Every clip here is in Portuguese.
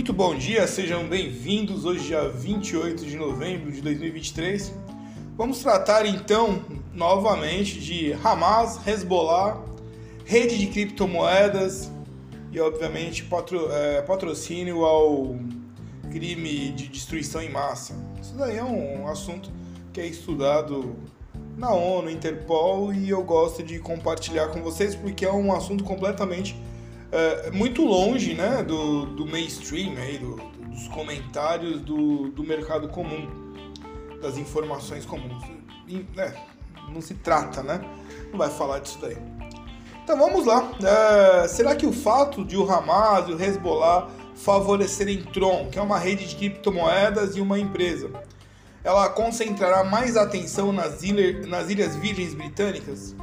Muito bom dia, sejam bem-vindos. Hoje, dia 28 de novembro de 2023. Vamos tratar então novamente de Hamas, Hezbollah, rede de criptomoedas e, obviamente, patro, é, patrocínio ao crime de destruição em massa. Isso daí é um assunto que é estudado na ONU, Interpol e eu gosto de compartilhar com vocês porque é um assunto completamente é, muito longe né, do, do mainstream, aí, do, dos comentários do, do mercado comum, das informações comuns. E, né, não se trata, né? Não vai falar disso daí. Então vamos lá. É, será que o fato de o Hamas e o Hezbollah favorecerem Tron, que é uma rede de criptomoedas e uma empresa, ela concentrará mais atenção nas, ilha, nas Ilhas Virgens Britânicas?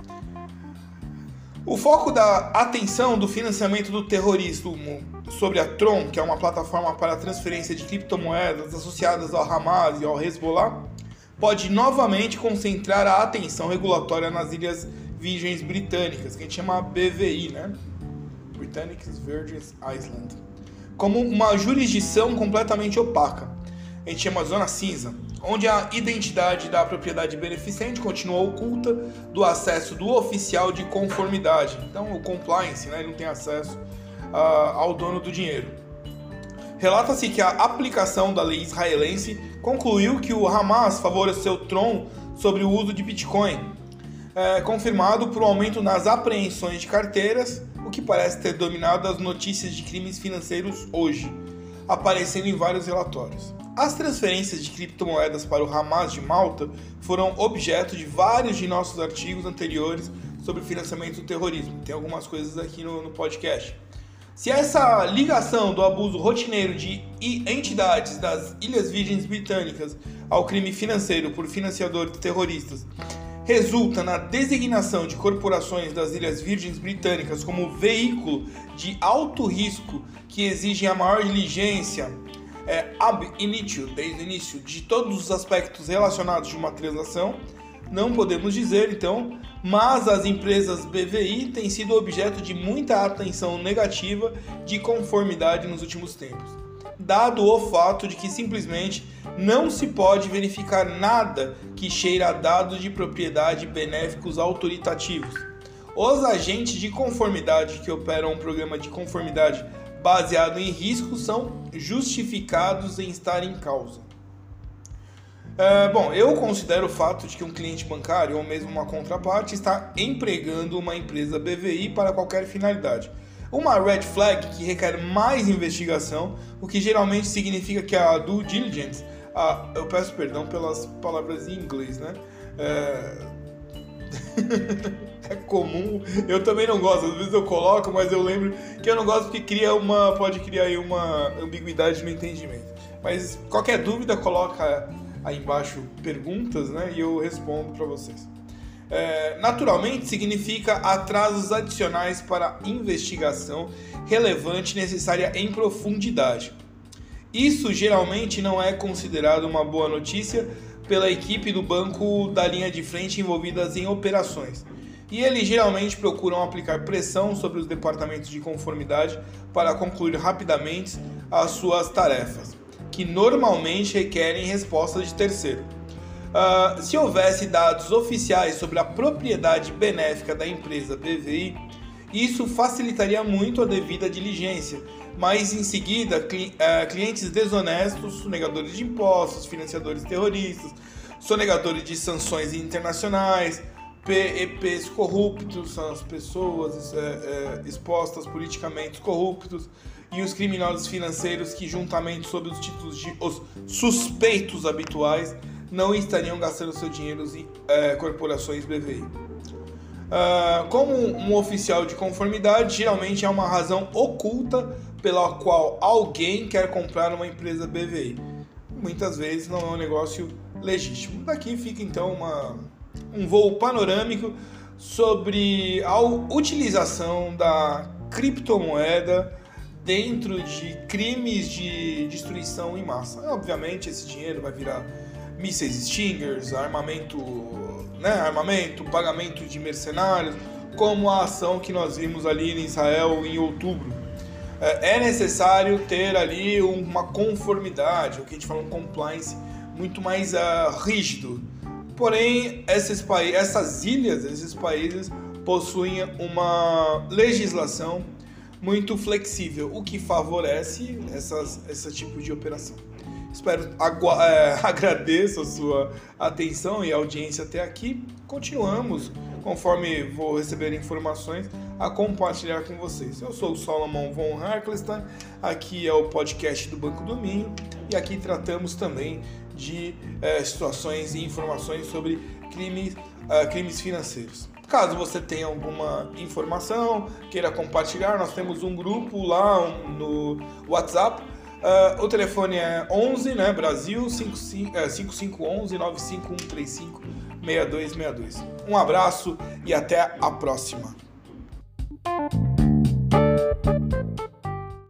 O foco da atenção do financiamento do terrorismo sobre a Tron, que é uma plataforma para transferência de criptomoedas associadas ao Hamas e ao Hezbollah, pode novamente concentrar a atenção regulatória nas Ilhas Virgens Britânicas, que a gente chama BVI, né? Britannic Virgin Island, como uma jurisdição completamente opaca. A gente chama Zona Cinza, onde a identidade da propriedade beneficente continua oculta do acesso do oficial de conformidade. Então, o compliance, né, ele não tem acesso uh, ao dono do dinheiro. Relata-se que a aplicação da lei israelense concluiu que o Hamas favoreceu Tron sobre o uso de Bitcoin, é, confirmado por um aumento nas apreensões de carteiras, o que parece ter dominado as notícias de crimes financeiros hoje, aparecendo em vários relatórios. As transferências de criptomoedas para o Hamas de Malta foram objeto de vários de nossos artigos anteriores sobre financiamento do terrorismo. Tem algumas coisas aqui no, no podcast. Se essa ligação do abuso rotineiro de entidades das Ilhas Virgens Britânicas ao crime financeiro por financiadores terroristas resulta na designação de corporações das Ilhas Virgens Britânicas como veículo de alto risco que exigem a maior diligência é, ab initio, desde o início, de todos os aspectos relacionados de uma transação, não podemos dizer então, mas as empresas BVI têm sido objeto de muita atenção negativa de conformidade nos últimos tempos, dado o fato de que simplesmente não se pode verificar nada que cheira a dados de propriedade benéficos autoritativos. Os agentes de conformidade que operam um programa de conformidade baseado em riscos são justificados em estar em causa. É, bom, eu considero o fato de que um cliente bancário ou mesmo uma contraparte está empregando uma empresa BVI para qualquer finalidade. Uma red flag que requer mais investigação, o que geralmente significa que a due diligence, a, eu peço perdão pelas palavras em inglês, né? É comum. Eu também não gosto, às vezes eu coloco, mas eu lembro que eu não gosto porque cria uma, pode criar aí uma ambiguidade no entendimento. Mas qualquer dúvida, coloca aí embaixo perguntas, né? E eu respondo para vocês. É, naturalmente significa atrasos adicionais para investigação relevante necessária em profundidade. Isso geralmente não é considerado uma boa notícia pela equipe do banco da linha de frente envolvidas em operações. E eles geralmente procuram aplicar pressão sobre os departamentos de conformidade para concluir rapidamente as suas tarefas, que normalmente requerem resposta de terceiro. Uh, se houvesse dados oficiais sobre a propriedade benéfica da empresa BVI, isso facilitaria muito a devida diligência, mas em seguida, é, clientes desonestos, sonegadores de impostos, financiadores terroristas, sonegadores de sanções internacionais, PEPs corruptos, são as pessoas é, é, expostas politicamente corruptos, e os criminosos financeiros que, juntamente sob os títulos de os suspeitos habituais, não estariam gastando seu dinheiro em é, corporações BVI. Uh, como um oficial de conformidade, geralmente é uma razão oculta pela qual alguém quer comprar uma empresa BVI. Muitas vezes não é um negócio legítimo. Daqui fica então uma, um voo panorâmico sobre a utilização da criptomoeda dentro de crimes de destruição em massa. Obviamente esse dinheiro vai virar mísseis stingers, armamento, né, armamento, pagamento de mercenários, como a ação que nós vimos ali em Israel em outubro é, é necessário ter ali uma conformidade, o que a gente fala um compliance muito mais uh, rígido. Porém, esses essas ilhas, esses países possuem uma legislação muito flexível, o que favorece essas, esse tipo de operação. Espero é, agradeço a sua atenção e audiência até aqui. Continuamos, conforme vou receber informações, a compartilhar com vocês. Eu sou o Solomon von Harklestan, aqui é o podcast do Banco do Minho e aqui tratamos também de é, situações e informações sobre crimes, é, crimes financeiros. Caso você tenha alguma informação, queira compartilhar, nós temos um grupo lá no WhatsApp. Uh, o telefone é 11, né, Brasil, 5511 95135 6262. Um abraço e até a próxima.